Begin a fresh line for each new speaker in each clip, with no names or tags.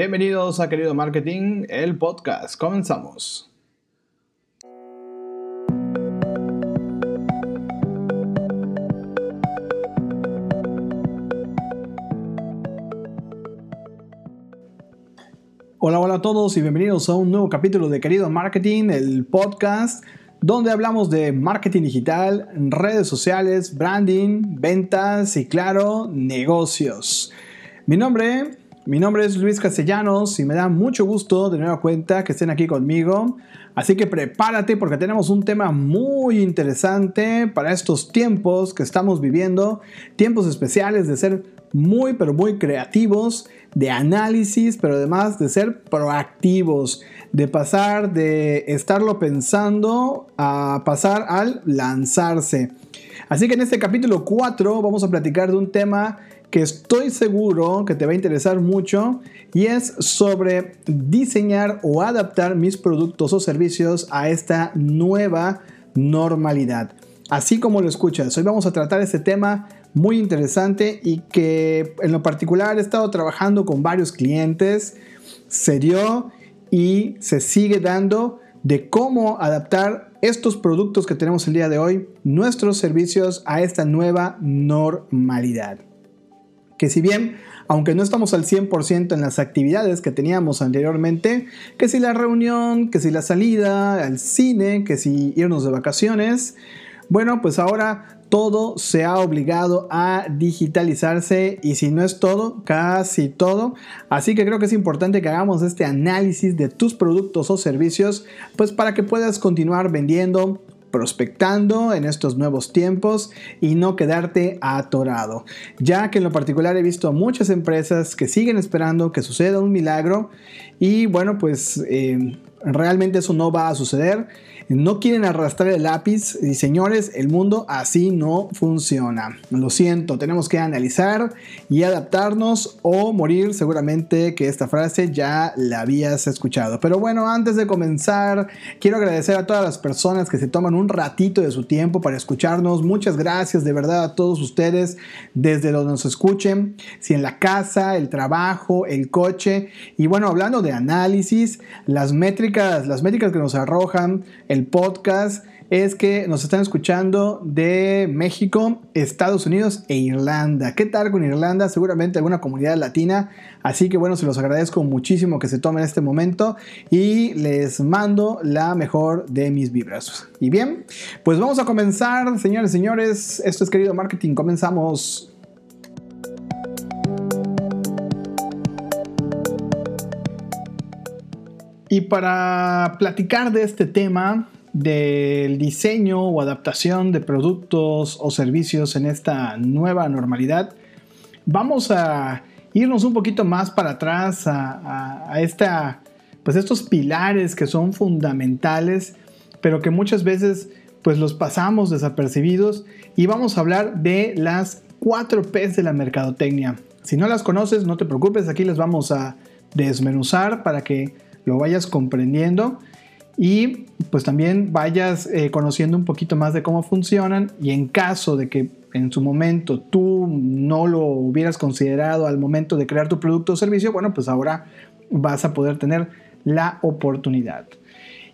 Bienvenidos a Querido Marketing, el podcast. Comenzamos. Hola, hola a todos y bienvenidos a un nuevo capítulo de Querido Marketing, el podcast donde hablamos de marketing digital, redes sociales, branding, ventas y claro, negocios. Mi nombre mi nombre es Luis Castellanos y me da mucho gusto de nueva cuenta que estén aquí conmigo. Así que prepárate porque tenemos un tema muy interesante para estos tiempos que estamos viviendo. Tiempos especiales de ser muy pero muy creativos, de análisis, pero además de ser proactivos, de pasar de estarlo pensando a pasar al lanzarse. Así que en este capítulo 4 vamos a platicar de un tema que estoy seguro que te va a interesar mucho y es sobre diseñar o adaptar mis productos o servicios a esta nueva normalidad. Así como lo escuchas, hoy vamos a tratar este tema muy interesante y que en lo particular he estado trabajando con varios clientes, se dio y se sigue dando de cómo adaptar estos productos que tenemos el día de hoy, nuestros servicios a esta nueva normalidad que si bien, aunque no estamos al 100% en las actividades que teníamos anteriormente, que si la reunión, que si la salida al cine, que si irnos de vacaciones, bueno, pues ahora todo se ha obligado a digitalizarse y si no es todo, casi todo. Así que creo que es importante que hagamos este análisis de tus productos o servicios, pues para que puedas continuar vendiendo, prospectando en estos nuevos tiempos y no quedarte atorado, ya que en lo particular he visto muchas empresas que siguen esperando que suceda un milagro y bueno, pues eh, realmente eso no va a suceder no quieren arrastrar el lápiz y señores, el mundo así no funciona. Lo siento, tenemos que analizar y adaptarnos o morir. Seguramente que esta frase ya la habías escuchado. Pero bueno, antes de comenzar, quiero agradecer a todas las personas que se toman un ratito de su tiempo para escucharnos. Muchas gracias de verdad a todos ustedes desde donde nos escuchen. Si en la casa, el trabajo, el coche. Y bueno, hablando de análisis, las métricas, las métricas que nos arrojan el podcast es que nos están escuchando de México, Estados Unidos e Irlanda. ¿Qué tal con Irlanda? Seguramente alguna comunidad latina. Así que bueno, se los agradezco muchísimo que se tomen este momento y les mando la mejor de mis vibras. Y bien, pues vamos a comenzar, señores, señores. Esto es querido marketing. Comenzamos. Y para platicar de este tema, del diseño o adaptación de productos o servicios en esta nueva normalidad, vamos a irnos un poquito más para atrás a, esta, pues estos pilares que son fundamentales, pero que muchas veces pues los pasamos desapercibidos y vamos a hablar de las 4 P's de la mercadotecnia. Si no las conoces, no te preocupes, aquí les vamos a desmenuzar para que lo vayas comprendiendo y pues también vayas eh, conociendo un poquito más de cómo funcionan y en caso de que en su momento tú no lo hubieras considerado al momento de crear tu producto o servicio, bueno, pues ahora vas a poder tener la oportunidad.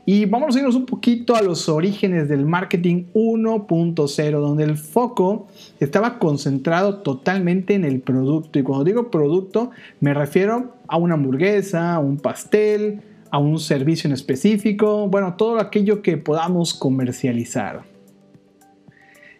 Y vamos a irnos un poquito a los orígenes del marketing 1.0, donde el foco estaba concentrado totalmente en el producto. Y cuando digo producto, me refiero a una hamburguesa, un pastel, a un servicio en específico, bueno, todo aquello que podamos comercializar.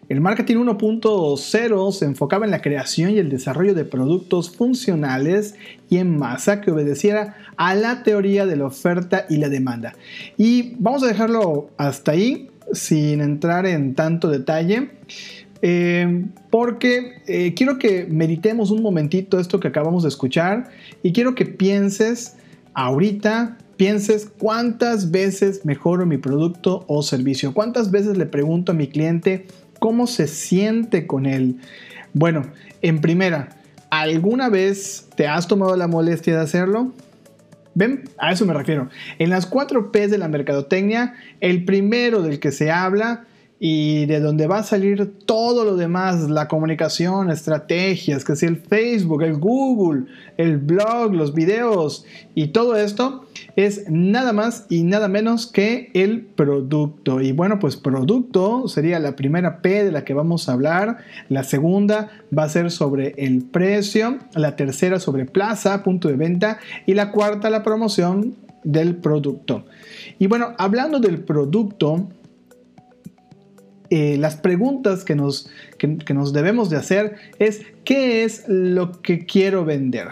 El marketing 1.0 se enfocaba en la creación y el desarrollo de productos funcionales y en masa que obedeciera a la teoría de la oferta y la demanda. Y vamos a dejarlo hasta ahí, sin entrar en tanto detalle. Eh, porque eh, quiero que meditemos un momentito esto que acabamos de escuchar y quiero que pienses ahorita pienses cuántas veces mejoro mi producto o servicio, cuántas veces le pregunto a mi cliente cómo se siente con él. Bueno, en primera, ¿alguna vez te has tomado la molestia de hacerlo? ¿Ven? A eso me refiero. En las 4 P de la mercadotecnia, el primero del que se habla y de donde va a salir todo lo demás, la comunicación, estrategias, que es el Facebook, el Google, el blog, los videos y todo esto es nada más y nada menos que el producto. Y bueno, pues producto sería la primera P de la que vamos a hablar, la segunda va a ser sobre el precio, la tercera sobre plaza, punto de venta y la cuarta la promoción del producto. Y bueno, hablando del producto, eh, las preguntas que nos, que nos debemos de hacer es ¿qué es lo que quiero vender?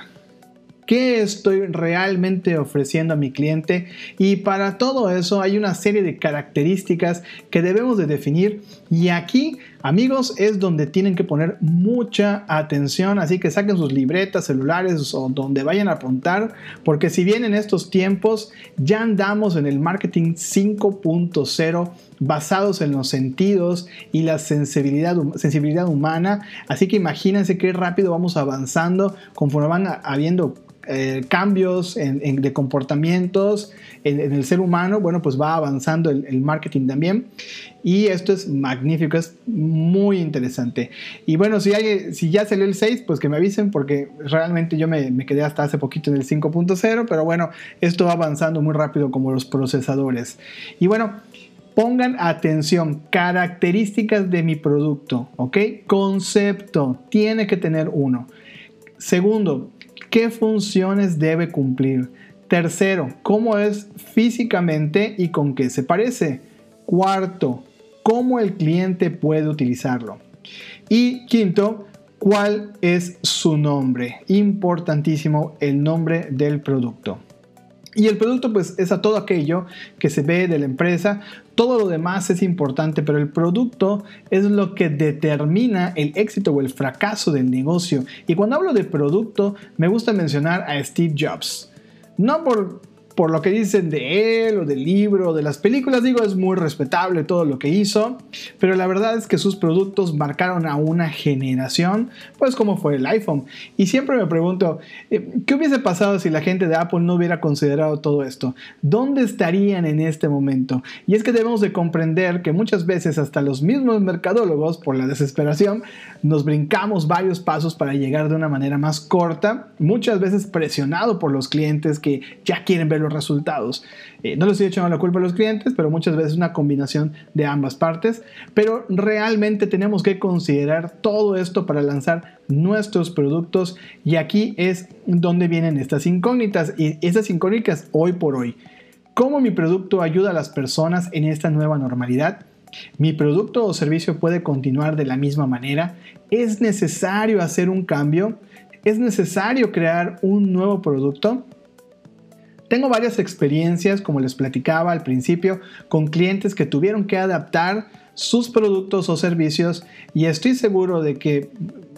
¿Qué estoy realmente ofreciendo a mi cliente? Y para todo eso hay una serie de características que debemos de definir y aquí amigos es donde tienen que poner mucha atención, así que saquen sus libretas, celulares o donde vayan a apuntar, porque si bien en estos tiempos ya andamos en el marketing 5.0 basados en los sentidos y la sensibilidad, sensibilidad humana, así que imagínense qué rápido vamos avanzando conforme van habiendo eh, cambios de comportamientos en, el ser humano, bueno, pues va avanzando el, marketing también. Y esto es magnífico, es muy interesante. Y bueno, si, hay, si ya salió el 6, pues que me avisen porque realmente yo me, me quedé hasta hace poquito en el 5.0, pero bueno, esto va avanzando muy rápido como los procesadores. Y bueno, Pongan atención, características de mi producto, ¿ok? Concepto, tiene que tener uno. Segundo, qué funciones debe cumplir. Tercero, cómo es físicamente y con qué se parece. Cuarto, cómo el cliente puede utilizarlo. Y quinto, cuál es su nombre. Importantísimo el nombre del producto. Y el producto pues es a todo aquello que se ve de la empresa, todo lo demás es importante, pero el producto es lo que determina el éxito o el fracaso del negocio. Y cuando hablo de producto, me gusta mencionar a Steve Jobs. No por por lo que dicen de él o del libro o de las películas, digo, es muy respetable todo lo que hizo, pero la verdad es que sus productos marcaron a una generación, pues como fue el iPhone. Y siempre me pregunto, eh, ¿qué hubiese pasado si la gente de Apple no hubiera considerado todo esto? ¿Dónde estarían en este momento? Y es que debemos de comprender que muchas veces hasta los mismos mercadólogos, por la desesperación, nos brincamos varios pasos para llegar de una manera más corta, muchas veces presionado por los clientes que ya quieren ver resultados. Eh, no les estoy echando la culpa a los clientes, pero muchas veces es una combinación de ambas partes. Pero realmente tenemos que considerar todo esto para lanzar nuestros productos y aquí es donde vienen estas incógnitas y estas incógnitas hoy por hoy. ¿Cómo mi producto ayuda a las personas en esta nueva normalidad? ¿Mi producto o servicio puede continuar de la misma manera? ¿Es necesario hacer un cambio? ¿Es necesario crear un nuevo producto? Tengo varias experiencias, como les platicaba al principio, con clientes que tuvieron que adaptar sus productos o servicios y estoy seguro de que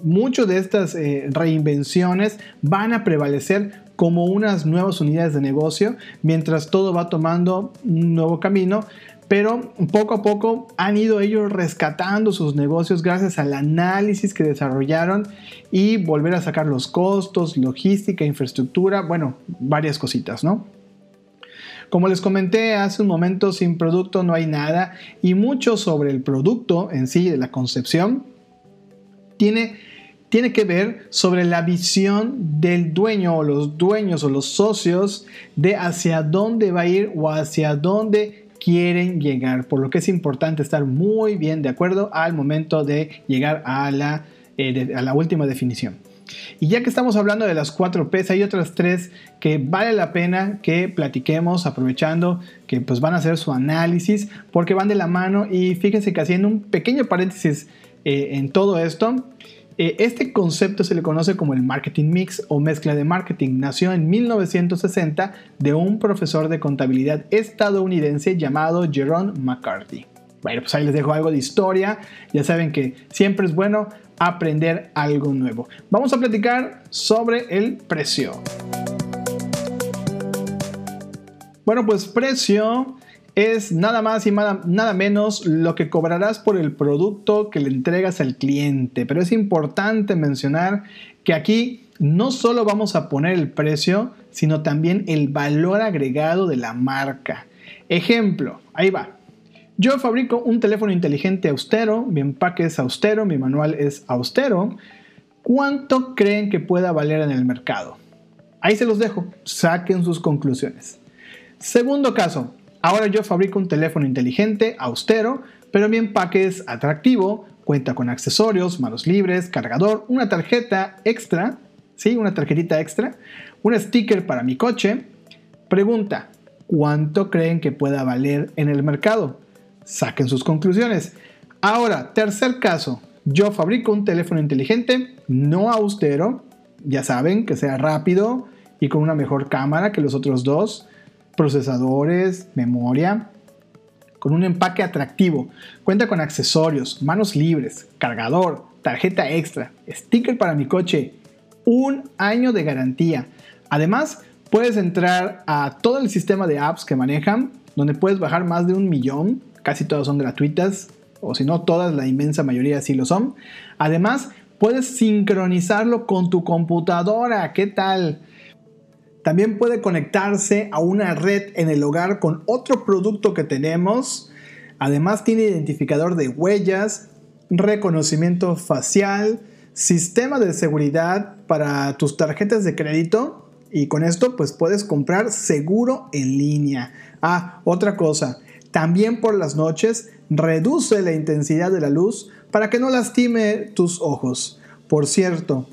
muchas de estas eh, reinvenciones van a prevalecer como unas nuevas unidades de negocio mientras todo va tomando un nuevo camino pero poco a poco han ido ellos rescatando sus negocios gracias al análisis que desarrollaron y volver a sacar los costos, logística, infraestructura, bueno, varias cositas, ¿no? Como les comenté hace un momento, sin producto no hay nada y mucho sobre el producto en sí, de la concepción, tiene, tiene que ver sobre la visión del dueño o los dueños o los socios de hacia dónde va a ir o hacia dónde quieren llegar, por lo que es importante estar muy bien de acuerdo al momento de llegar a la, eh, a la última definición. Y ya que estamos hablando de las cuatro P's, hay otras tres que vale la pena que platiquemos aprovechando que pues van a hacer su análisis porque van de la mano y fíjense que haciendo un pequeño paréntesis eh, en todo esto, este concepto se le conoce como el marketing mix o mezcla de marketing. Nació en 1960 de un profesor de contabilidad estadounidense llamado Jerome McCarthy. Bueno, pues ahí les dejo algo de historia. Ya saben que siempre es bueno aprender algo nuevo. Vamos a platicar sobre el precio. Bueno, pues precio es nada más y nada, menos lo que cobrarás por el producto que le entregas al cliente. Pero es importante mencionar que aquí no solo vamos a poner el precio, sino también el valor agregado de la marca. Ejemplo, ahí va. Yo fabrico un teléfono inteligente austero, mi empaque es austero, mi manual es austero. ¿Cuánto creen que pueda valer en el mercado? Ahí se los dejo, saquen sus conclusiones. Segundo caso, ahora yo fabrico un teléfono inteligente austero, pero mi empaque es atractivo, cuenta con accesorios, manos libres, cargador, una tarjeta extra, ¿sí? Una tarjetita extra, un sticker para mi coche. Pregunta, ¿cuánto creen que pueda valer en el mercado? Saquen sus conclusiones. Ahora, tercer caso, yo fabrico un teléfono inteligente, no austero, ya saben, que sea rápido y con una mejor cámara que los otros dos, procesadores, memoria, con un empaque atractivo. Cuenta con accesorios, manos libres, cargador, tarjeta extra, sticker para mi coche, un año de garantía. Además, puedes entrar a todo el sistema de apps que manejan, donde puedes bajar más de un millón, casi todas son gratuitas, o si no todas, la inmensa mayoría sí lo son. Además, puedes sincronizarlo con tu computadora. ¿Qué tal? También puede conectarse a una red en el hogar con otro producto que tenemos. Además tiene identificador de huellas, reconocimiento facial, sistema de seguridad para tus tarjetas de crédito y con esto pues puedes comprar seguro en línea. Ah, otra cosa, también por las noches reduce la intensidad de la luz para que no lastime tus ojos. Por cierto,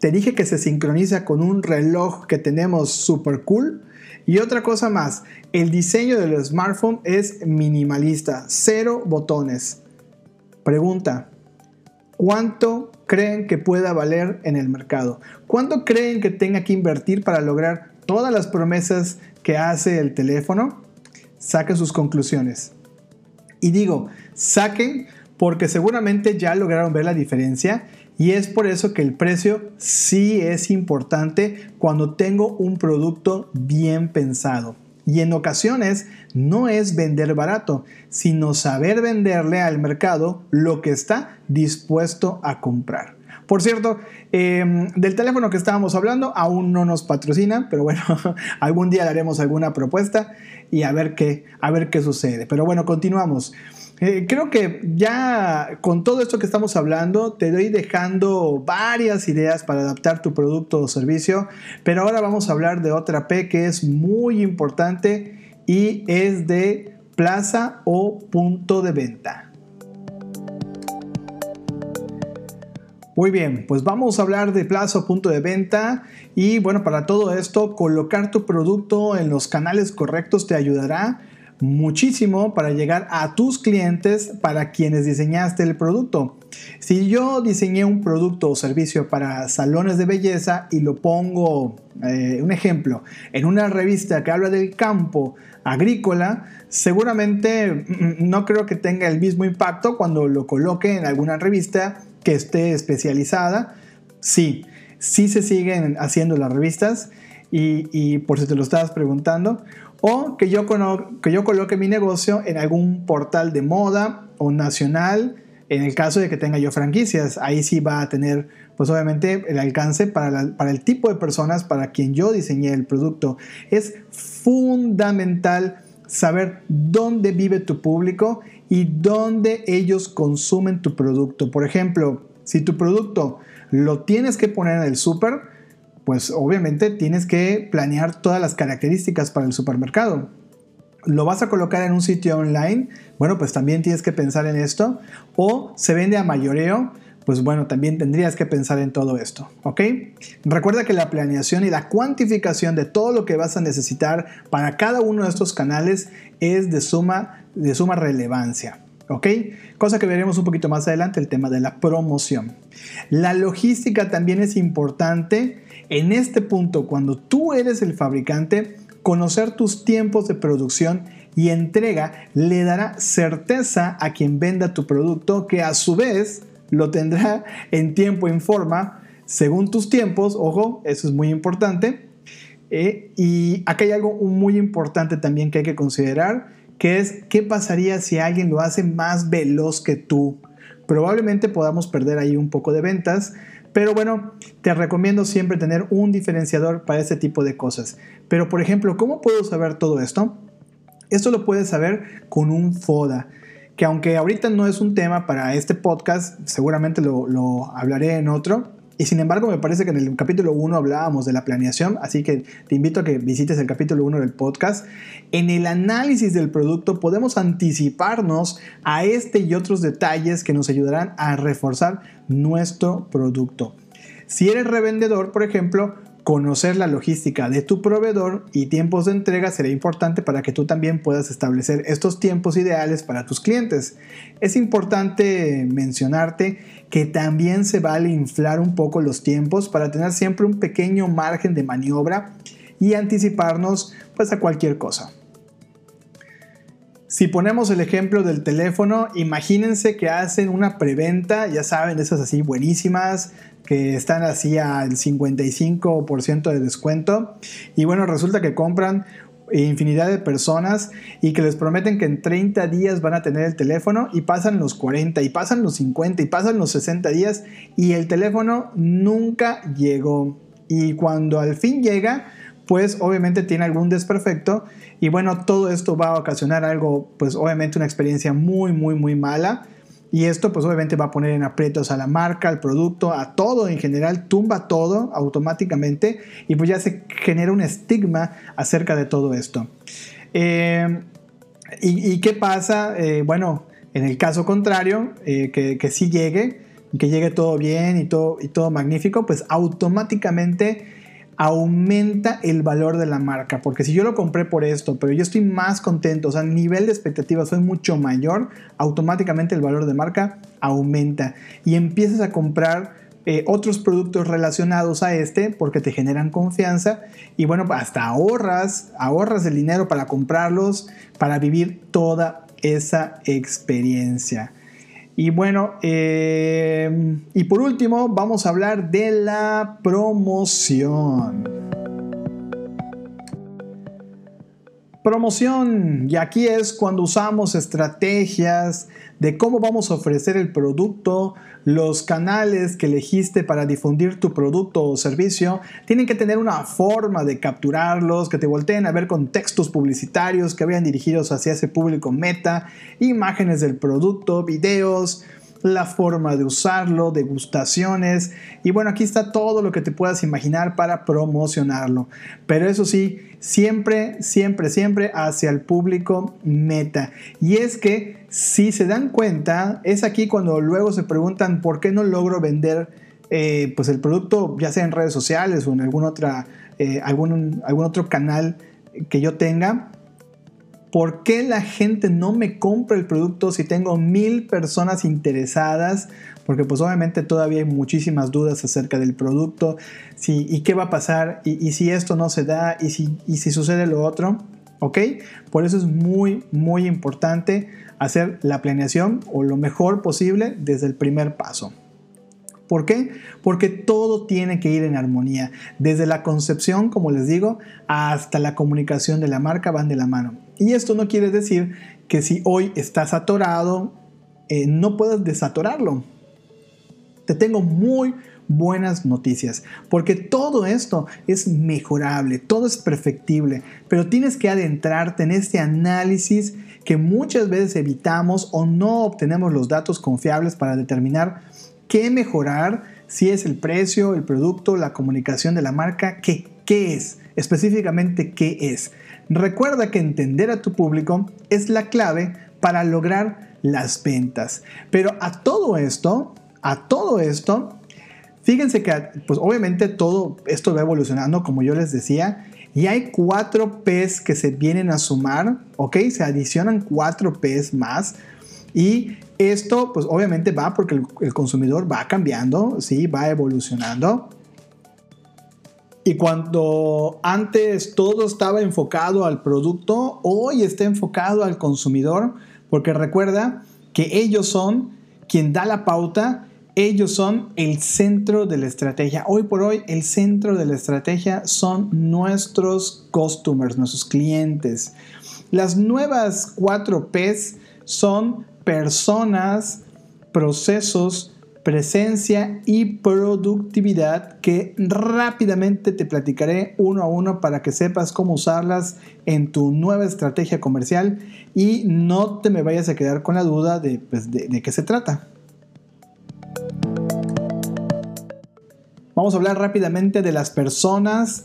te dije que se sincroniza con un reloj que tenemos super cool. Y otra cosa más, el diseño del smartphone es minimalista, cero botones. Pregunta, ¿cuánto creen que pueda valer en el mercado? ¿Cuánto creen que tenga que invertir para lograr todas las promesas que hace el teléfono? Saquen sus conclusiones. Y digo, saquen porque seguramente ya lograron ver la diferencia y es por eso que el precio sí es importante cuando tengo un producto bien pensado. Y en ocasiones no es vender barato, sino saber venderle al mercado lo que está dispuesto a comprar. Por cierto, em, del teléfono que estábamos hablando aún no nos patrocina, pero bueno, algún día haremos alguna propuesta y a ver qué, a ver qué sucede. Pero bueno, continuamos. Eh, creo que ya con todo esto que estamos hablando, te doy dejando varias ideas para adaptar tu producto o servicio, pero ahora vamos a hablar de otra P que es muy importante y es de plaza o punto de venta. Muy bien, pues vamos a hablar de plazo punto de venta y bueno, para todo esto, colocar tu producto en los canales correctos te ayudará muchísimo para llegar a tus clientes para quienes diseñaste el producto. Si yo diseñé un producto o servicio para salones de belleza y lo pongo, eh, un ejemplo, en una revista que habla del campo agrícola, seguramente mm, mm, no creo que tenga el mismo impacto cuando lo coloque en alguna revista que esté especializada. Sí, sí se siguen haciendo las revistas y, por si te lo estabas preguntando. O que yo, que yo coloque mi negocio en algún portal de moda o nacional, en el caso de que tenga yo franquicias. Ahí sí va a tener, pues obviamente, el alcance para, para el tipo de personas para quien yo diseñé el producto. Es fundamental saber dónde vive tu público y dónde ellos consumen tu producto. Por ejemplo, si tu producto lo tienes que poner en el súper, pues obviamente tienes que planear todas las características para el supermercado. ¿Lo vas a colocar en un sitio online? Bueno, pues también tienes que pensar en esto. O se vende a mayoreo, pues bueno, también tendrías que pensar en todo esto, ¿ok? Recuerda que la planeación y la cuantificación de todo lo que vas a necesitar para cada uno de estos canales es de suma, de suma relevancia. ¿ok? Cosa que veremos un poquito más adelante, el tema de la promoción. La logística también es importante. En este punto, cuando tú eres el fabricante, conocer tus tiempos de producción y entrega le dará certeza a quien venda tu producto que a su vez lo tendrá en tiempo en forma según tus tiempos, ojo, eso es muy importante. Eh, y acá hay algo muy importante también que hay que considerar, que es qué pasaría si alguien lo hace más veloz que tú. Probablemente podamos perder ahí un poco de ventas, pero bueno, te recomiendo siempre tener un diferenciador para este tipo de cosas. Pero por ejemplo, ¿cómo puedo saber todo esto? Esto lo puedes saber con un FODA. que aunque ahorita no es un tema para este podcast, seguramente lo, lo hablaré en otro, y sin embargo, me parece que en el capítulo 1 hablábamos de la planeación, así que te invito a que visites el capítulo 1 del podcast. En el análisis del producto podemos anticiparnos a este y otros detalles que nos ayudarán a reforzar nuestro producto. Si eres revendedor, por ejemplo, Conocer la logística de tu proveedor y tiempos de entrega será importante para que tú también puedas establecer estos tiempos ideales para tus clientes. Es importante mencionarte que también se vale inflar un poco los tiempos para tener siempre un pequeño margen de maniobra y anticiparnos pues a cualquier cosa. Si ponemos el ejemplo del teléfono, imagínense que hacen una preventa, ya saben, esas así buenísimas, que están así al 55% de descuento. Y bueno, resulta que compran infinidad de personas y que les prometen que en 30 días van a tener el teléfono y pasan los 40 y pasan los 50 y pasan los 60 días y el teléfono nunca llegó. Y cuando al fin llega, pues obviamente tiene algún desperfecto y bueno, todo esto va a ocasionar algo, pues obviamente una experiencia muy, muy, muy mala. Y esto pues obviamente va a poner en aprietos a la marca, al producto, a todo en general, tumba todo automáticamente y pues ya se genera un estigma acerca de todo esto. Eh, y, qué pasa? Eh, bueno, en el caso contrario, eh, que, que sí llegue, que llegue todo bien y todo, y todo magnífico, pues automáticamente aumenta el valor de la marca. Porque si yo lo compré por esto, pero yo estoy más contento, o sea, el nivel de expectativas fue mucho mayor, automáticamente el valor de marca aumenta. Y empiezas a comprar eh, otros productos relacionados a este porque te generan confianza y bueno, hasta ahorras, ahorras el dinero para comprarlos, para vivir toda esa experiencia. Y bueno, eh, y por último vamos a hablar de la promoción. Promoción, y aquí es cuando usamos estrategias de cómo vamos a ofrecer el producto, los canales que elegiste para difundir tu producto o servicio tienen que tener una forma de capturarlos, que te volteen a ver con textos publicitarios que vayan dirigidos hacia ese público meta, imágenes del producto, videos, la forma de usarlo, degustaciones y bueno, aquí está todo lo que te puedas imaginar para promocionarlo. Pero eso sí, siempre, siempre, siempre hacia el público meta. Y es que si se dan cuenta, es aquí cuando luego se preguntan por qué no logro vender eh, pues el producto, ya sea en redes sociales o en alguna otra, eh, algún, algún otro canal que yo tenga ¿Por qué la gente no me compra el producto si tengo mil personas interesadas? Porque pues obviamente todavía hay muchísimas dudas acerca del producto. ¿Y qué va a pasar? ¿Y, si esto no se da? ¿Y si, ¿Y si sucede lo otro? ¿Ok? Por eso es muy, muy importante hacer la planeación o lo mejor posible desde el primer paso. ¿Por qué? Porque todo tiene que ir en armonía. Desde la concepción, como les digo, hasta la comunicación de la marca van de la mano. Y esto no quiere decir que si hoy estás atorado, eh, no puedas desatorarlo. Te tengo muy buenas noticias, porque todo esto es mejorable, todo es perfectible, pero tienes que adentrarte en este análisis que muchas veces evitamos o no obtenemos los datos confiables para determinar qué mejorar, si es el precio, el producto, la comunicación de la marca, qué, qué es, específicamente qué es. Recuerda que entender a tu público es la clave para lograr las ventas. Pero a todo esto, a todo esto, fíjense que pues obviamente todo esto va evolucionando como yo les decía y hay cuatro P's que se vienen a sumar, ¿ok? Se adicionan cuatro P's más y esto, pues obviamente va porque el, consumidor va cambiando, ¿sí? Va evolucionando. Y cuando antes todo estaba enfocado al producto, hoy está enfocado al consumidor, porque recuerda que ellos son quien da la pauta, ellos son el centro de la estrategia. Hoy por hoy el centro de la estrategia son nuestros customers, nuestros clientes. Las nuevas 4 Ps son personas, procesos, presencia y productividad que rápidamente te platicaré uno a uno para que sepas cómo usarlas en tu nueva estrategia comercial y no te me vayas a quedar con la duda de, pues, de, qué se trata. Vamos a hablar rápidamente de las personas.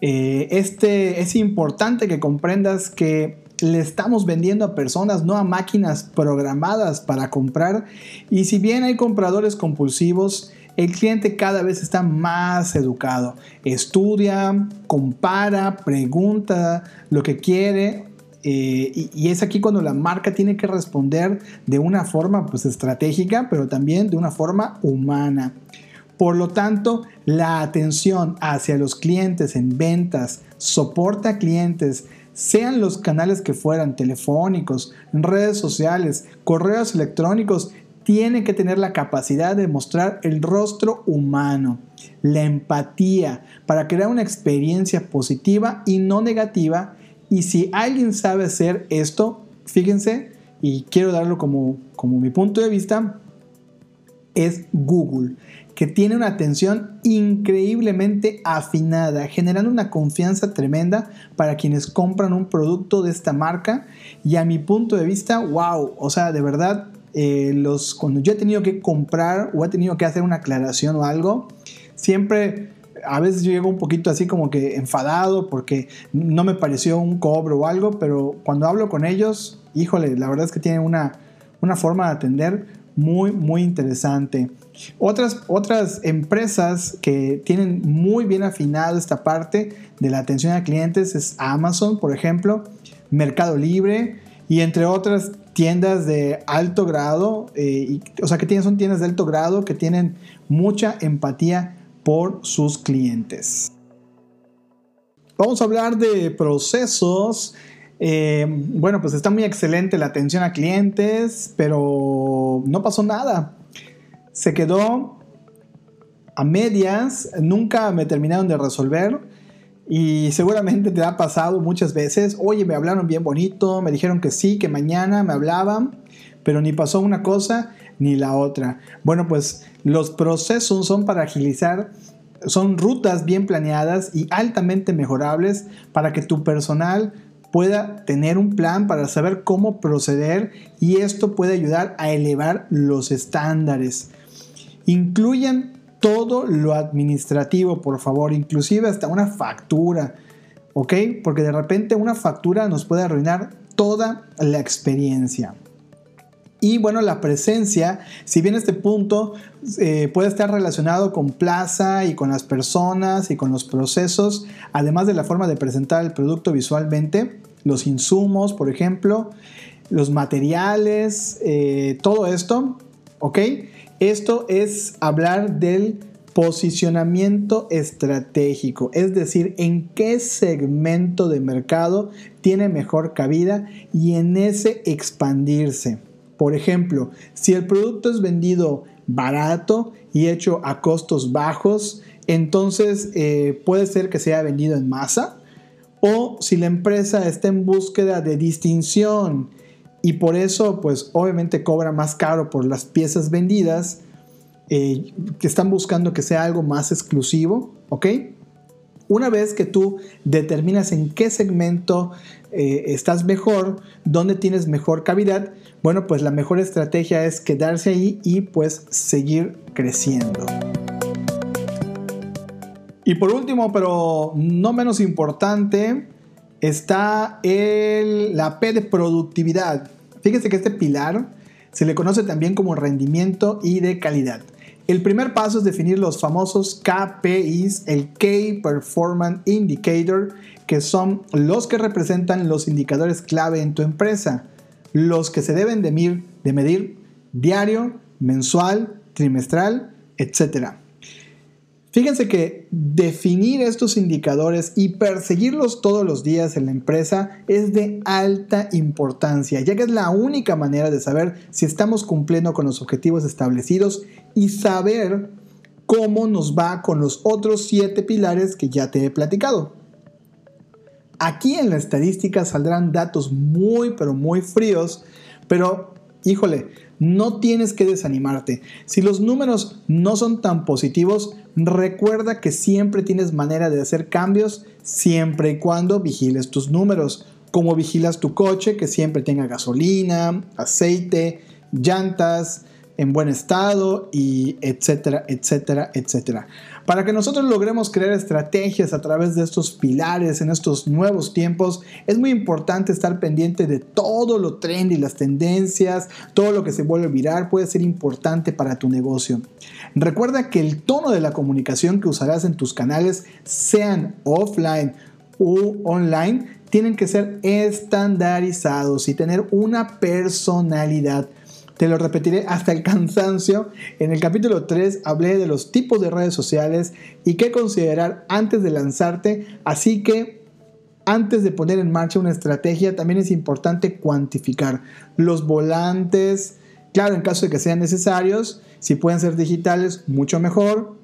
Eh, este, es importante que comprendas que le estamos vendiendo a personas, no a máquinas programadas para comprar. Y si bien hay compradores compulsivos, el cliente cada vez está más educado. Estudia, compara, pregunta lo que quiere. Eh, y, es aquí cuando la marca tiene que responder de una forma pues, estratégica, pero también de una forma humana. Por lo tanto, la atención hacia los clientes en ventas, soporta clientes, sean los canales que fueran, telefónicos, redes sociales, correos electrónicos, tiene que tener la capacidad de mostrar el rostro humano, la empatía, para crear una experiencia positiva y no negativa. Y si alguien sabe hacer esto, fíjense, y quiero darlo como, como mi punto de vista, es Google que tiene una atención increíblemente afinada, generando una confianza tremenda para quienes compran un producto de esta marca. Y a mi punto de vista, wow, o sea, de verdad, eh, los, cuando yo he tenido que comprar o he tenido que hacer una aclaración o algo, siempre a veces yo llego un poquito así como que enfadado porque no me pareció un cobro o algo, pero cuando hablo con ellos, híjole, la verdad es que tienen una, una forma de atender muy, muy interesante. Otras, otras empresas que tienen muy bien afinado esta parte de la atención a clientes es Amazon, por ejemplo, Mercado Libre y entre otras tiendas de alto grado, eh, o sea que tienen, son tiendas de alto grado que tienen mucha empatía por sus clientes. Vamos a hablar de procesos. Eh, bueno, pues está muy excelente la atención a clientes, pero no pasó nada se quedó a medias, nunca me terminaron de resolver y seguramente te ha pasado muchas veces, oye, me hablaron bien bonito, me dijeron que sí, que mañana me hablaban, pero ni pasó una cosa ni la otra. Bueno, pues los procesos son para agilizar son rutas bien planeadas y altamente mejorables para que tu personal pueda tener un plan para saber cómo proceder y esto puede ayudar a elevar los estándares. Incluyan todo lo administrativo, por favor, inclusive hasta una factura, ¿ok? Porque de repente una factura nos puede arruinar toda la experiencia. Y bueno, la presencia, si bien este punto eh, puede estar relacionado con plaza y con las personas y con los procesos, además de la forma de presentar el producto visualmente, los insumos, por ejemplo, los materiales, eh, todo esto, ¿ok? Esto es hablar del posicionamiento estratégico, es decir, en qué segmento de mercado tiene mejor cabida y en ese expandirse. Por ejemplo, si el producto es vendido barato y hecho a costos bajos, entonces eh, puede ser que sea vendido en masa. O si la empresa está en búsqueda de distinción y por eso pues obviamente cobra más caro por las piezas vendidas eh, que están buscando que sea algo más exclusivo, ¿ok? Una vez que tú determinas en qué segmento eh, estás mejor, dónde tienes mejor cavidad, bueno, pues la mejor estrategia es quedarse ahí y pues seguir creciendo. Y por último, pero no menos importante, está el, la P de productividad. Fíjense que este pilar se le conoce también como rendimiento y de calidad. El primer paso es definir los famosos KPIs, el Key Performance Indicator, que son los que representan los indicadores clave en tu empresa, los que se deben de medir, de medir diario, mensual, trimestral, etc. Fíjense que definir estos indicadores y perseguirlos todos los días en la empresa es de alta importancia, ya que es la única manera de saber si estamos cumpliendo con los objetivos establecidos y saber cómo nos va con los otros siete pilares que ya te he platicado. Aquí en la estadística saldrán datos muy pero muy fríos, pero híjole, no tienes que desanimarte. Si los números no son tan positivos, recuerda que siempre tienes manera de hacer cambios siempre y cuando vigiles tus números. Como vigilas tu coche, que siempre tenga gasolina, aceite, llantas, en buen estado y etcétera, etcétera, etcétera. Para que nosotros logremos crear estrategias a través de estos pilares en estos nuevos tiempos, es muy importante estar pendiente de todo lo trendy, las tendencias, todo lo que se vuelve viral puede ser importante para tu negocio. Recuerda que el tono de la comunicación que usarás en tus canales, sean offline u online, tienen que ser estandarizados y tener una personalidad. Te lo repetiré hasta el cansancio. En el capítulo 3 hablé de los tipos de redes sociales y qué considerar antes de lanzarte. Así que antes de poner en marcha una estrategia, también es importante cuantificar los volantes. Claro, en caso de que sean necesarios, si pueden ser digitales, mucho mejor.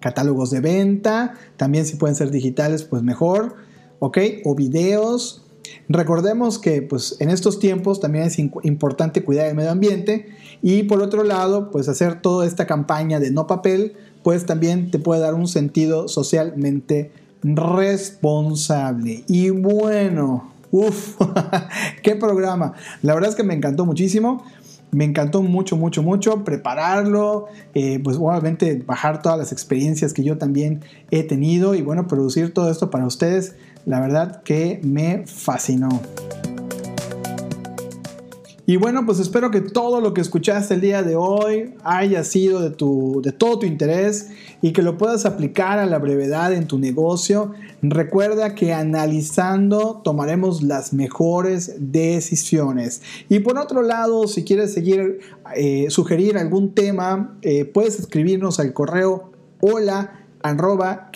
Catálogos de venta, también si pueden ser digitales, pues mejor. ¿Ok? O videos, Recordemos que pues, en estos tiempos también es importante cuidar el medio ambiente y por otro lado, pues hacer toda esta campaña de no papel, pues también te puede dar un sentido socialmente responsable. Y bueno, uff, qué programa. La verdad es que me encantó muchísimo. Me encantó mucho, mucho, mucho prepararlo, eh, pues obviamente bajar todas las experiencias que yo también he tenido y bueno, producir todo esto para ustedes la verdad que me fascinó. Y bueno, pues espero que todo lo que escuchaste el día de hoy haya sido de, tu, de todo tu interés y que lo puedas aplicar a la brevedad en tu negocio. Recuerda que analizando tomaremos las mejores decisiones. Y por otro lado, si quieres seguir, eh, sugerir algún tema, eh, puedes escribirnos al correo hola arroba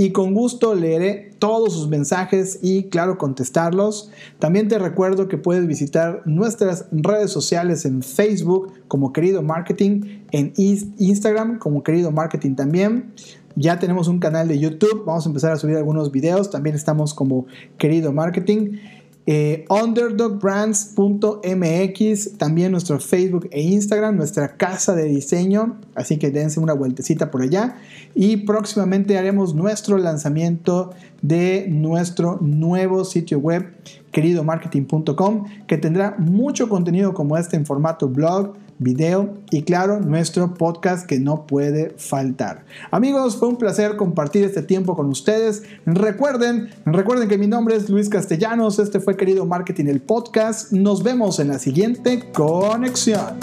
y con gusto leeré todos sus mensajes y claro contestarlos. También te recuerdo que puedes visitar nuestras redes sociales en Facebook como Querido Marketing, en Instagram como Querido Marketing también. Ya tenemos un canal de YouTube, vamos a empezar a subir algunos videos, también estamos como Querido Marketing. Eh, underdogbrands.mx, también nuestro Facebook e Instagram, nuestra casa de diseño, así que dense una vueltecita por allá. Y próximamente haremos nuestro lanzamiento de nuestro nuevo sitio web queridomarketing.com que tendrá mucho contenido como este en formato blog video y claro, nuestro podcast que no puede faltar. Amigos, fue un placer compartir este tiempo con ustedes. Recuerden, recuerden que mi nombre es Luis Castellanos, este fue Querido Marketing el podcast. Nos vemos en la siguiente conexión.